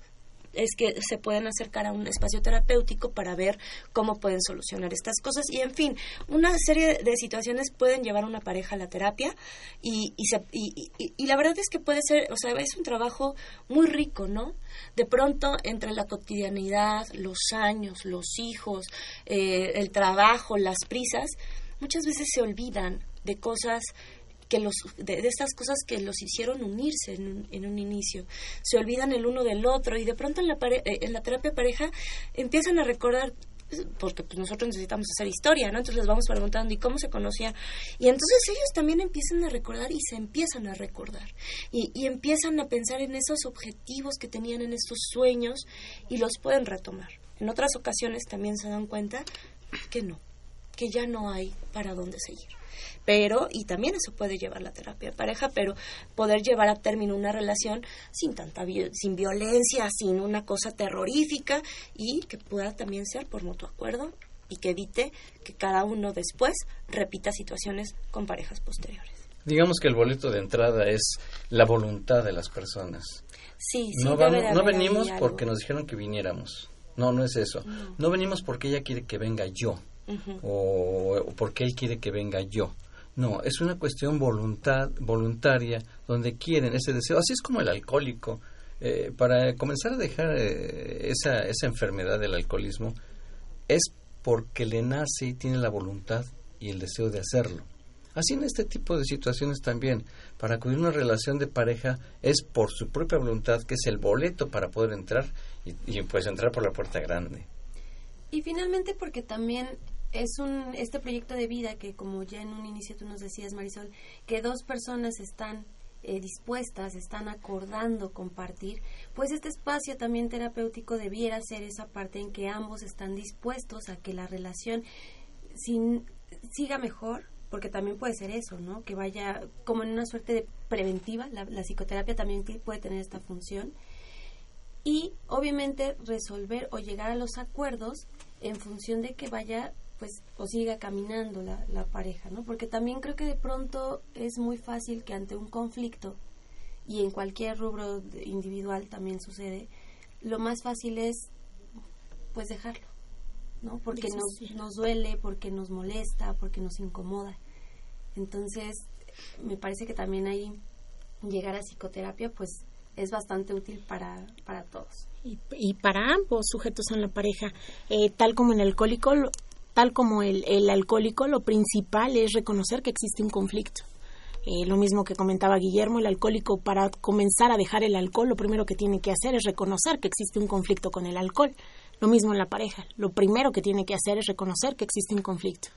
es que se pueden acercar a un espacio terapéutico para ver cómo pueden solucionar estas cosas. Y en fin una serie de situaciones pueden llevar a una pareja a la terapia y, y, se, y, y, la verdad es que puede ser o sea es un trabajo muy rico no de pronto entre la cotidianidad los años los hijos eh, el trabajo las prisas muchas veces se olvidan de cosas que los, de, estas cosas que los hicieron unirse en un, en un, inicio. Se olvidan el uno del otro y de pronto en la, eh, en la terapia pareja empiezan a recordar porque pues, nosotros necesitamos hacer historia, ¿no? Entonces les vamos preguntando y cómo se conocía. Y entonces ellos también empiezan a recordar y se empiezan a recordar. Y, y empiezan a pensar en esos objetivos que tenían en estos sueños y los pueden retomar. En otras ocasiones también se dan cuenta que no, que ya no hay para dónde seguir pero, y también eso puede llevar la terapia de pareja, pero poder llevar a término una relación sin tanta, sin violencia, sin una cosa terrorífica y que pueda también ser por mutuo acuerdo y que evite que cada uno después repita situaciones con parejas posteriores. Digamos que el boleto de entrada es la voluntad de las personas. Sí, sí. No, no venimos porque nos dijeron que viniéramos. No, no es eso. No, venimos porque ella quiere que venga yo. o, porque él quiere que venga yo. No, es una cuestión voluntad, voluntaria, donde quieren ese deseo. Así es como el alcohólico. Eh, para comenzar a dejar eh, esa, esa enfermedad del alcoholismo, es porque le nace y tiene la voluntad y el deseo de hacerlo. Así en este tipo de situaciones también, para acudir una relación de pareja es por su propia voluntad, que es el boleto para poder entrar y, y pues entrar por la puerta grande. Y finalmente porque también es un este proyecto de vida que como ya en un inicio tú nos decías Marisol que dos personas están eh, dispuestas están acordando compartir pues este espacio también terapéutico debiera ser esa parte en que ambos están dispuestos a que la relación sin, siga mejor porque también puede ser eso no que vaya como en una suerte de preventiva la, la psicoterapia también puede tener esta función. Y obviamente resolver o llegar a los acuerdos en función de que vaya pues o siga caminando la, la pareja, ¿no? Porque también creo que de pronto es muy fácil que ante un conflicto y en cualquier rubro individual también sucede, lo más fácil es pues dejarlo, ¿no? Porque nos, nos duele, porque nos molesta, porque nos incomoda. Entonces, me parece que también ahí llegar a psicoterapia pues es bastante útil para, para todos. Y, y para ambos sujetos en la pareja, eh, tal como en el alcohólico, tal como el, el alcohólico, lo principal es reconocer que existe un conflicto. Eh, lo mismo que comentaba Guillermo, el alcohólico para comenzar a dejar el alcohol, lo primero que tiene que hacer es reconocer que existe un conflicto con el alcohol. Lo mismo en la pareja, lo primero que tiene que hacer es reconocer que existe un conflicto.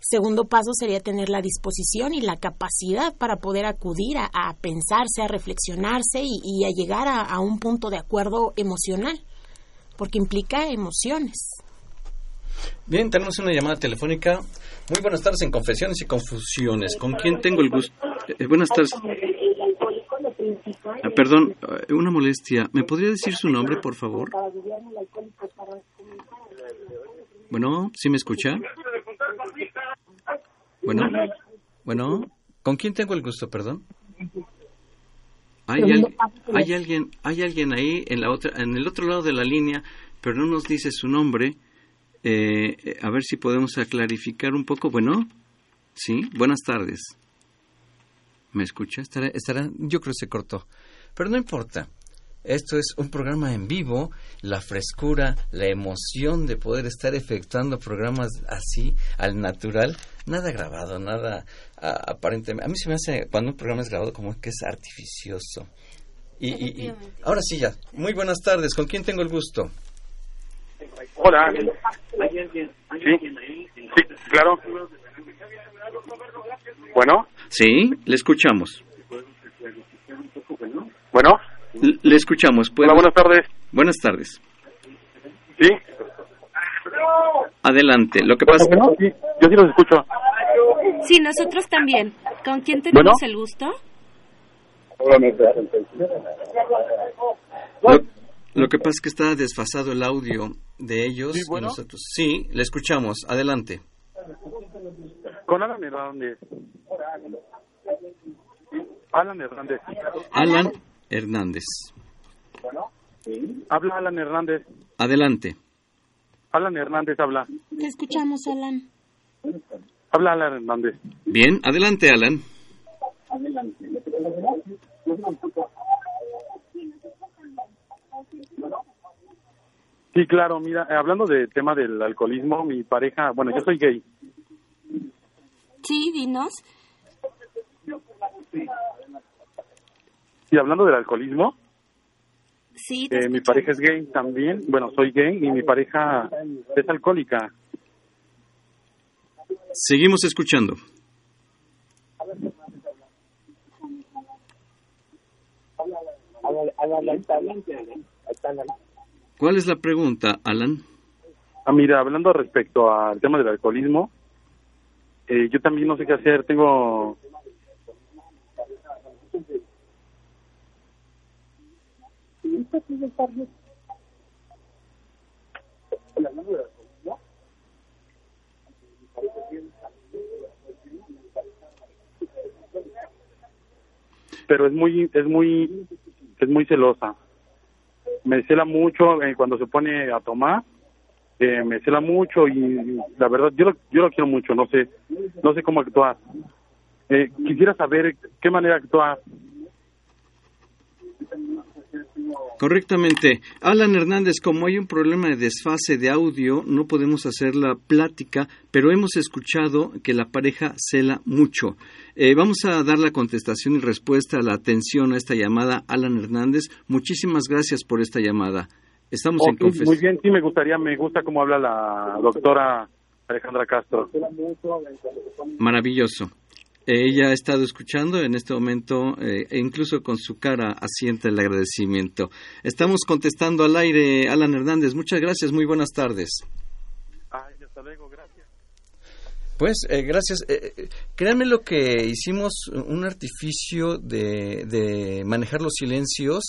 Segundo paso sería tener la disposición y la capacidad para poder acudir a, pensarse, a reflexionarse y, a llegar a un punto de acuerdo emocional, porque implica emociones. Bien, tenemos una llamada telefónica. Muy buenas tardes en Confesiones y Confusiones. ¿Con quién tengo el gusto? Eh, buenas tardes. Ah, perdón, eh, una molestia. ¿Me podría decir su nombre, por favor? Bueno, ¿sí me escucha? Bueno, bueno, ¿con quién tengo el gusto, perdón? Hay, hay alguien, hay alguien ahí en la otra, en el otro lado de la línea, pero no nos dice su nombre. Eh, a ver si podemos clarificar un poco. Bueno, sí, buenas tardes. ¿Me escucha? Estará, estará, yo creo que se cortó. Pero no importa. Esto es un programa en vivo, la frescura, la emoción de poder estar efectuando programas así, al natural, nada grabado, nada aparentemente. A mí se me hace, cuando un programa es grabado, como que es artificioso. y, ahora sí ya. Muy buenas tardes. ¿Con quién tengo el gusto? Hola. Sí, sí, claro. Bueno. Sí, le escuchamos. Bueno. Le escuchamos. Hola, buenas tardes. Buenas tardes. Sí. Adelante. Lo que pasa. sí, yo sí los escucho. Sí, nosotros también. ¿Con quién tenemos el gusto? Lo, Lo que pasa es que está desfasado el audio de ellos Sí, bueno. y nosotros. Sí, le escuchamos. Adelante. Con Alan Hernández. Alan Hernández. Alan Hernández. Habla Alan Hernández. Adelante. Alan Hernández habla. Te escuchamos, Alan. Habla Alan Hernández. Bien, adelante, Alan. Sí, claro, mira, eh, hablando del tema del alcoholismo, mi pareja, bueno, yo soy gay. Sí, dinos. Y hablando del alcoholismo, Sí, eh, mi pareja es gay también. Bueno, soy gay y mi pareja es alcohólica. Seguimos escuchando. ¿Cuál es la pregunta, Alan? Ah, mira, hablando respecto al tema del alcoholismo, eh, yo también no sé qué hacer. Tengo. Pero es muy, es muy, es muy celosa. Me cela mucho eh, cuando se pone a tomar eh, me cela mucho y la verdad yo lo, yo lo quiero mucho no sé no sé cómo actuar eh, quisiera saber qué manera actuar Correctamente. Alan Hernández, como hay un problema de desfase de audio, no podemos hacer la plática, pero hemos escuchado que la pareja cela mucho. Eh, vamos a dar la contestación y respuesta a la atención a esta llamada, Alan Hernández. Muchísimas gracias por esta llamada. Estamos en confesión. muy bien sí me gustaría me gusta cómo habla la doctora Alejandra Castro Maravilloso. Eh, Ella ha estado escuchando en este momento eh, e incluso con su cara asienta el agradecimiento. Estamos contestando al aire, Alan Hernández. Muchas gracias, muy buenas tardes. Ay, hasta luego gracias Pues eh, gracias. Eh, eh, créanme lo que hicimos un artificio de, de manejar los silencios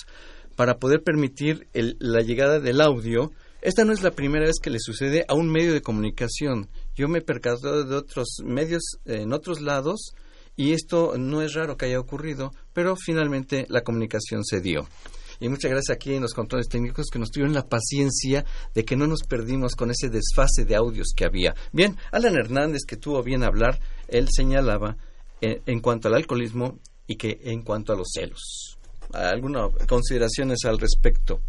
para poder permitir el- la llegada del audio. Esta no es la primera vez que le sucede a un medio de comunicación. Yo me he percatado de otros medios eh, en otros lados y esto no es raro que haya ocurrido, pero finalmente la comunicación se dio. Y muchas gracias aquí en los controles técnicos que nos tuvieron la paciencia de que no nos perdimos con ese desfase de audios que había. Bien, Alan Hernández, que tuvo bien hablar, él señalaba eh, en cuanto al alcoholismo y que en cuanto a los celos. ¿Algunas consideraciones al respecto?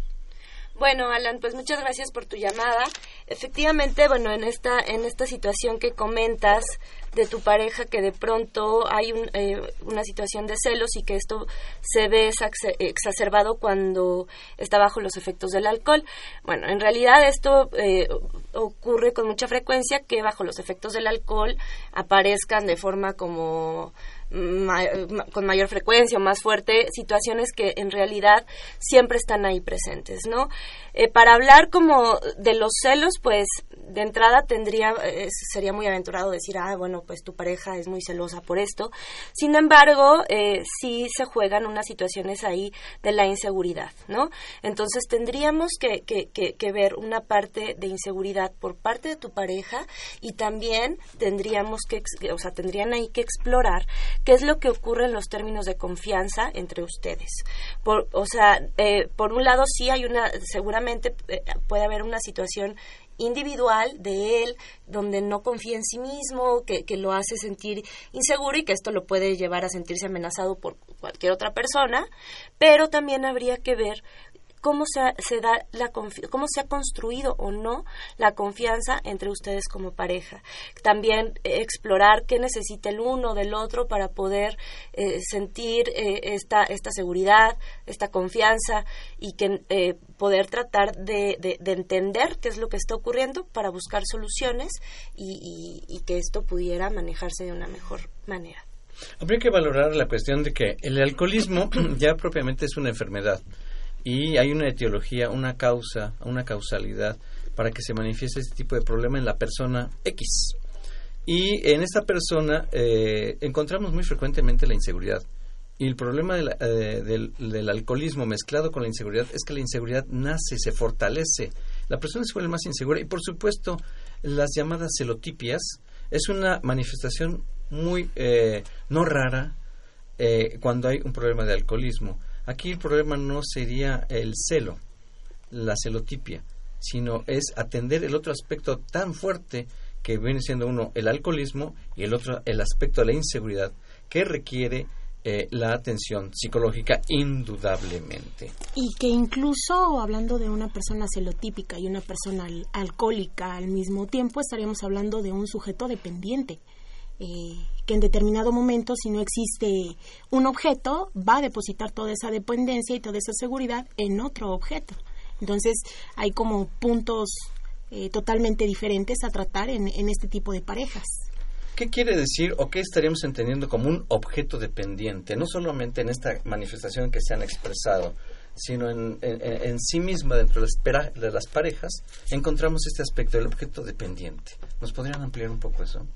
Bueno, Alan, pues muchas gracias por tu llamada. Efectivamente, bueno, en esta en esta situación que comentas de tu pareja que de pronto hay un, eh, una situación de celos y que esto se ve exac- exacerbado cuando está bajo los efectos del alcohol. Bueno, en realidad esto eh, ocurre con mucha frecuencia que bajo los efectos del alcohol aparezcan de forma como con mayor frecuencia o más fuerte situaciones que en realidad siempre están ahí presentes, ¿no? Eh, para hablar como de los celos, pues de entrada tendría eh, sería muy aventurado decir, ah, bueno, pues tu pareja es muy celosa por esto. Sin embargo, eh, sí se juegan unas situaciones ahí de la inseguridad, ¿no? Entonces tendríamos que, que, ver una parte de inseguridad por parte de tu pareja y también tendríamos que, o sea, tendrían ahí que explorar qué es lo que ocurre en los términos de confianza entre ustedes. Por, o sea, eh, por un lado sí hay una, seguramente eh, puede haber una situación individual de él, donde no confía en sí mismo, que, que lo hace sentir inseguro y que esto lo puede llevar a sentirse amenazado por cualquier otra persona, pero también habría que ver cómo se, ha- se da la cómo se ha construido o no la confianza entre ustedes como pareja. También eh, explorar qué necesita el uno del otro para poder eh, sentir eh, esta, esta seguridad, esta confianza y que eh, poder tratar de, de- de entender qué es lo que está ocurriendo para buscar soluciones y- y que esto pudiera manejarse de una mejor manera. Habría que valorar la cuestión de que el alcoholismo ya propiamente es una enfermedad y hay una etiología, una causa, una causalidad para que se manifieste este tipo de problema en la persona X. Y en esta persona eh, encontramos muy frecuentemente la inseguridad. Y el problema eh, del, alcoholismo mezclado con la inseguridad es que la inseguridad nace, se fortalece. La persona se vuelve más insegura y, por supuesto, las llamadas celotipias es una manifestación muy eh, no rara eh, cuando hay un problema de alcoholismo. Aquí el problema no sería el celo, la celotipia, sino es atender el otro aspecto tan fuerte que viene siendo uno el alcoholismo y el otro el aspecto de la inseguridad que requiere eh, la atención psicológica indudablemente. Y que incluso hablando de una persona celotípica y una persona alcohólica al mismo tiempo estaríamos hablando de un sujeto dependiente. Eh, que en determinado momento, si no existe un objeto, va a depositar toda esa dependencia y toda esa seguridad en otro objeto. Entonces, hay como puntos eh, totalmente diferentes a tratar en, este tipo de parejas. ¿Qué quiere decir o qué estaríamos entendiendo como un objeto dependiente? No solamente en esta manifestación que se han expresado, sino en, en, sí misma, dentro de las parejas, encontramos este aspecto del objeto dependiente. ¿Nos podrían ampliar un poco eso?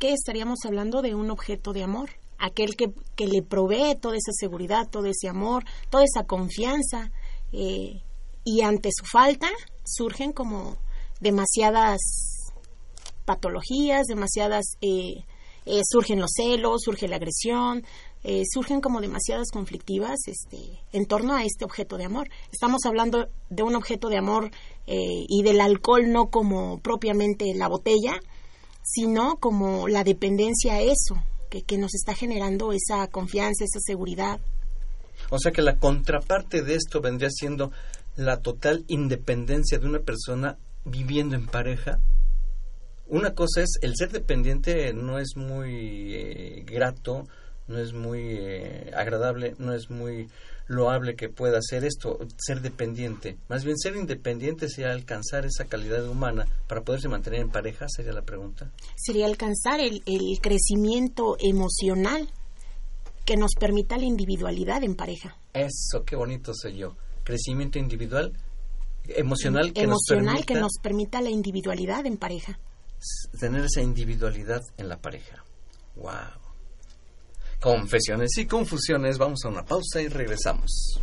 ¿Qué estaríamos hablando de un objeto de amor? Aquel que, que le provee toda esa seguridad, todo ese amor, toda esa confianza. Eh, y ante su falta surgen como demasiadas patologías, demasiadas, eh, eh, surgen los celos, surge la agresión, eh, surgen como demasiadas conflictivas este, en torno a este objeto de amor. Estamos hablando de un objeto de amor y del alcohol no como propiamente la botella, sino como la dependencia a eso, que, que nos está generando esa confianza, esa seguridad. O sea que la contraparte de esto vendría siendo la total independencia de una persona viviendo en pareja. Una cosa es, el ser dependiente no es muy eh, grato, no es muy eh, agradable, no es muy loable que pueda hacer esto, ser dependiente. Más bien, ser independiente sería alcanzar esa calidad humana para poderse mantener en pareja, sería la pregunta. Sería alcanzar el, el crecimiento emocional que nos permita la individualidad en pareja. Eso, qué bonito soy yo crecimiento individual, emocional, que, nos permita, que nos permita la individualidad en pareja. Tener esa individualidad en la pareja. ¡Wow! Confesiones y confusiones. Vamos a una pausa y regresamos.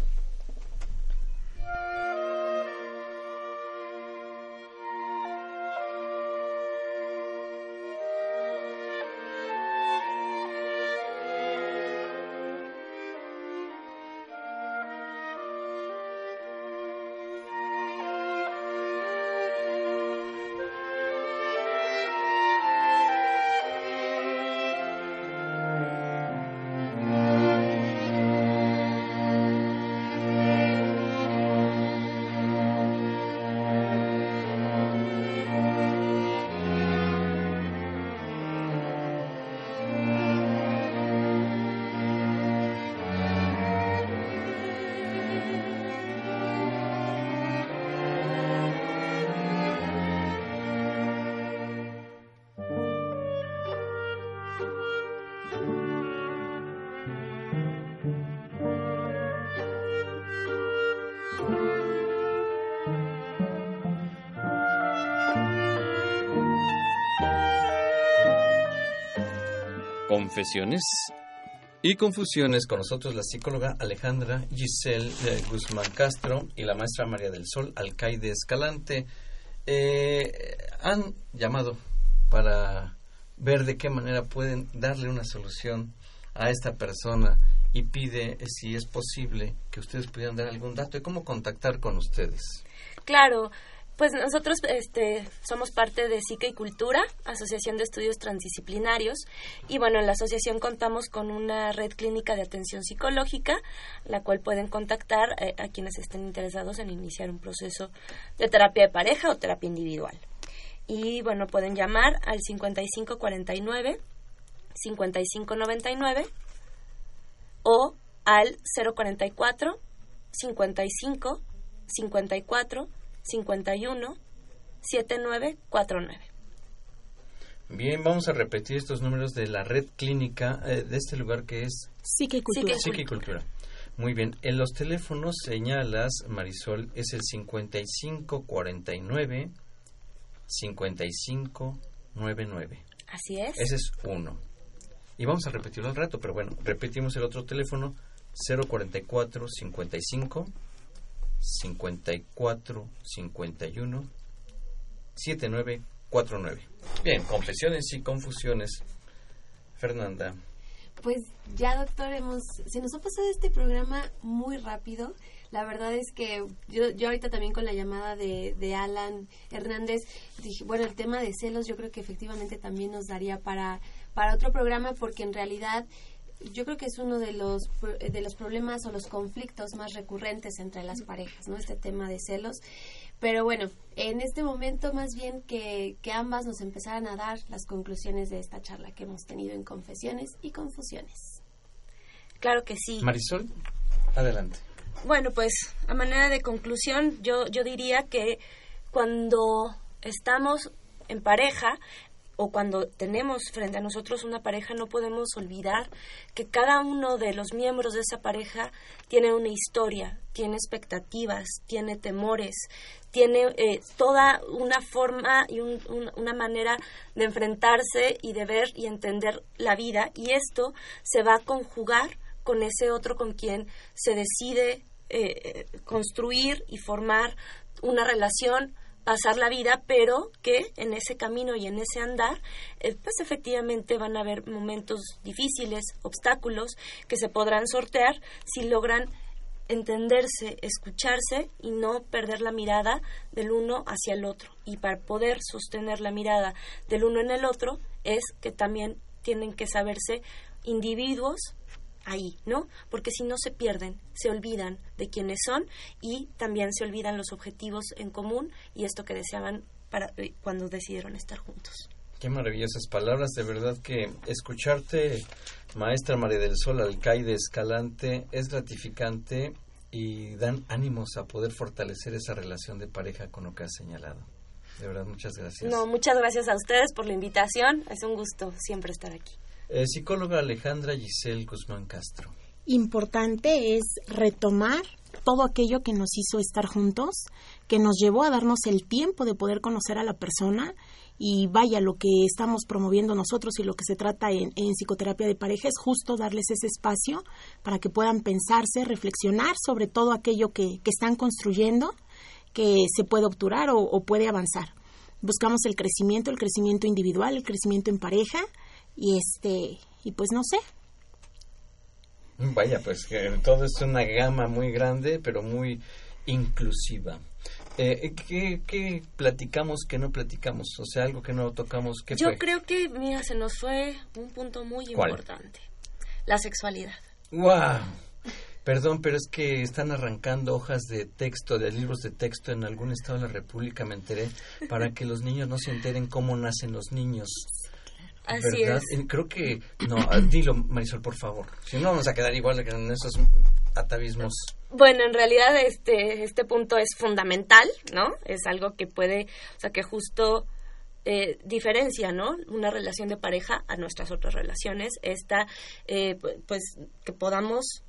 Confesiones y confusiones con nosotros la psicóloga Alejandra Giselle eh, Guzmán Castro y la maestra María del Sol Alcaide Escalante eh, han llamado para ver de qué manera pueden darle una solución a esta persona y pide si es posible que ustedes pudieran dar algún dato de cómo contactar con ustedes. Claro, pues nosotros este, somos parte de Psique y Cultura, Asociación de Estudios Transdisciplinarios, y bueno, en la asociación contamos con una red clínica de atención psicológica, la cual pueden contactar eh, a quienes estén interesados en iniciar un proceso de terapia de pareja o terapia individual. Y bueno, pueden llamar al 5549 5599 o al 044 55 54 51 7949. Bien, vamos a repetir estos números de la red clínica eh, de este lugar que es Psiquicultura. Psiquicultura. Muy bien, en los teléfonos señalas, Marisol, es el 5549 5599. Así es. Ese es uno. Y vamos a repetirlo al rato, pero bueno, repetimos el otro teléfono 044 55 54 51 7949. Bien, confesiones y confusiones. Fernanda. Pues ya, doctor, hemos, se nos ha pasado este programa muy rápido. La verdad es que yo, yo ahorita también con la llamada de, de Alan Hernández dije, bueno, el tema de celos yo creo que efectivamente también nos daría para, para otro programa porque en realidad yo creo que es uno de los de los problemas o los conflictos más recurrentes entre las parejas, ¿no? Este tema de celos. Pero bueno, en este momento más bien que, que ambas nos empezaran a dar las conclusiones de esta charla que hemos tenido en confesiones y confusiones. Claro que sí. Marisol, adelante. Bueno, pues a manera de conclusión, yo, yo diría que cuando estamos en pareja o cuando tenemos frente a nosotros una pareja, no podemos olvidar que cada uno de los miembros de esa pareja tiene una historia, tiene expectativas, tiene temores, tiene eh, toda una forma y una manera de enfrentarse y de ver y entender la vida y esto se va a conjugar con ese otro con quien se decide eh, construir y formar una relación pasar la vida, pero que en ese camino y en ese andar, eh, pues efectivamente van a haber momentos difíciles, obstáculos que se podrán sortear si logran entenderse, escucharse y no perder la mirada del uno hacia el otro. Y para poder sostener la mirada del uno en el otro es que también tienen que saberse individuos ahí, ¿no? Porque si no se pierden, se olvidan de quiénes son y también se olvidan los objetivos en común y esto que deseaban para eh, cuando decidieron estar juntos. Qué maravillosas palabras, de verdad que escucharte, maestra María del Sol, alcaide Escalante, es gratificante y dan ánimos a poder fortalecer esa relación de pareja con lo que has señalado. De verdad, muchas gracias. No, muchas gracias a ustedes por la invitación. Es un gusto siempre estar aquí. Eh, psicóloga Alejandra Giselle Guzmán Castro. Importante es retomar todo aquello que nos hizo estar juntos, que nos llevó a darnos el tiempo de poder conocer a la persona y vaya, lo que estamos promoviendo nosotros y lo que se trata en, psicoterapia de pareja es justo darles ese espacio para que puedan pensarse, reflexionar sobre todo aquello que, están construyendo, que se puede obturar o puede avanzar. Buscamos el crecimiento, el crecimiento individual, el crecimiento en pareja y este y pues no sé vaya pues que todo es una gama muy grande pero muy inclusiva eh, ¿qué, ¿qué, platicamos que no platicamos? O sea, algo que no tocamos. ¿qué Yo creo que, mira, se nos fue un punto muy importante. La sexualidad. ¡Wow! Perdón, pero es que están arrancando hojas de texto, de libros de texto en algún estado de la República, me enteré, para que los niños no se enteren cómo nacen los niños. Así es. Creo que, no, dilo Marisol, por favor. Si no, vamos a quedar igual que en esos atavismos. Bueno, en realidad este, este punto es fundamental, ¿no? Es algo que puede, o sea, que justo eh, diferencia, ¿no? Una relación de pareja a nuestras otras relaciones. Esta, eh, pues, que podamos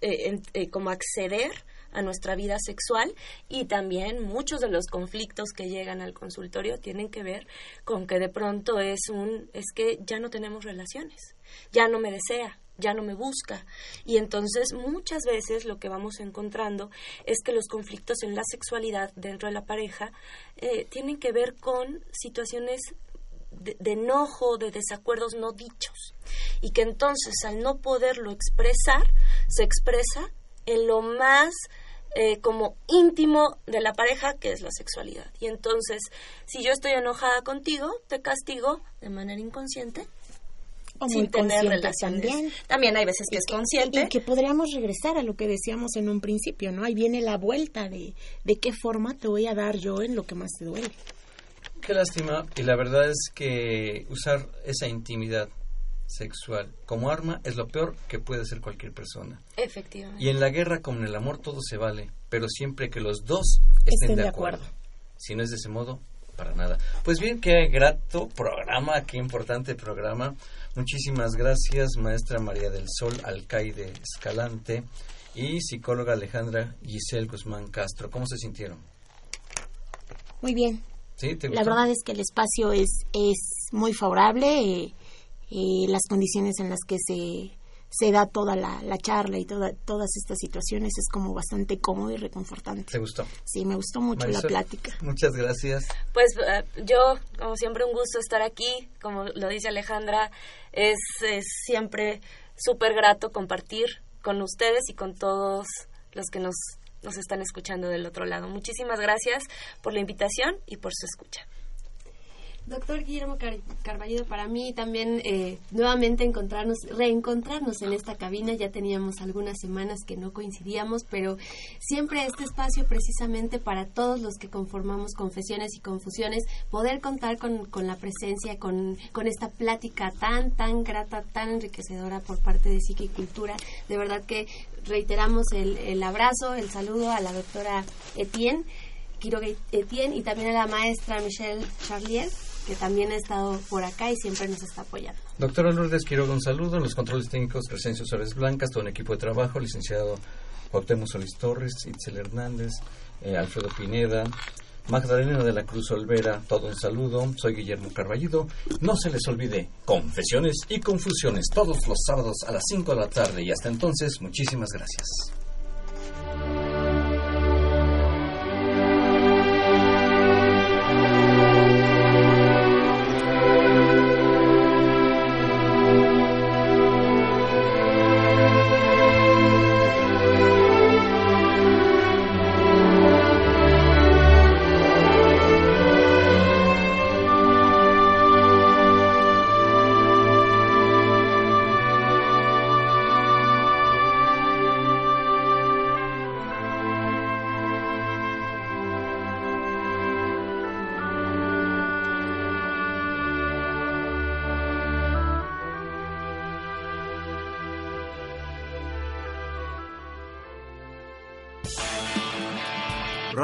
eh, como acceder a nuestra vida sexual y también muchos de los conflictos que llegan al consultorio tienen que ver con que de pronto es un es que ya no tenemos relaciones, ya no me desea, ya no me busca. Y entonces muchas veces lo que vamos encontrando es que los conflictos en la sexualidad dentro de la pareja eh, tienen que ver con situaciones de, de, enojo, de desacuerdos no dichos. Y que entonces al no poderlo expresar, se expresa en lo más eh, como íntimo de la pareja, que es la sexualidad. Y entonces, si yo estoy enojada contigo, te castigo de manera inconsciente. O sin tener relaciones. También. también hay veces que, es consciente. Y que podríamos regresar a lo que decíamos en un principio, ¿no? Ahí viene la vuelta de, de qué forma te voy a dar yo en lo que más te duele. Qué lástima. Y la verdad es que usar esa intimidad sexual como arma es lo peor que puede hacer cualquier persona. Efectivamente. Y en la guerra como en el amor todo se vale, pero siempre que los dos estén, de, acuerdo. Si no es de ese modo, para nada. Pues bien, qué grato programa, qué importante programa. Muchísimas gracias, maestra María del Sol Alcaide Escalante y psicóloga Alejandra Giselle Guzmán Castro. ¿Cómo se sintieron? Muy bien. ¿Sí? La verdad es que el espacio es, es muy favorable. Eh, eh, las condiciones en las que se se da toda la, charla y toda, todas estas situaciones es como bastante cómodo y reconfortante. ¿Te gustó? Sí, me gustó mucho la plática. Muchas gracias. Pues eh, yo, como siempre, un gusto estar aquí. Como lo dice Alejandra, es, es siempre súper grato compartir con ustedes y con todos los que nos, nos están escuchando del otro lado. Muchísimas gracias por la invitación y por su escucha. Doctor Guillermo Car Carballido, para mí también eh, nuevamente encontrarnos, reencontrarnos en esta cabina. Ya teníamos algunas semanas que no coincidíamos, pero siempre este espacio precisamente para todos los que conformamos confesiones y confusiones, poder contar con, con la presencia, con, con, esta plática tan, tan grata, tan enriquecedora por parte de Psique y Cultura. De verdad que reiteramos el, el abrazo, el saludo a la doctora Etienne. Quiroga Etienne y también a la maestra Michelle Charlier que también ha estado por acá y siempre nos está apoyando. Doctora Lourdes, quiero un saludo. Los controles técnicos, Presencia Suárez Blancas, todo un equipo de trabajo, licenciado Cuauhtémoc Solís Torres, Itzel Hernández, eh, Alfredo Pineda, Magdalena de la Cruz Olvera, todo un saludo. Soy Guillermo Carballido. No se les olvide, confesiones y confusiones todos los sábados a las 5 de la tarde. Y hasta entonces, muchísimas gracias.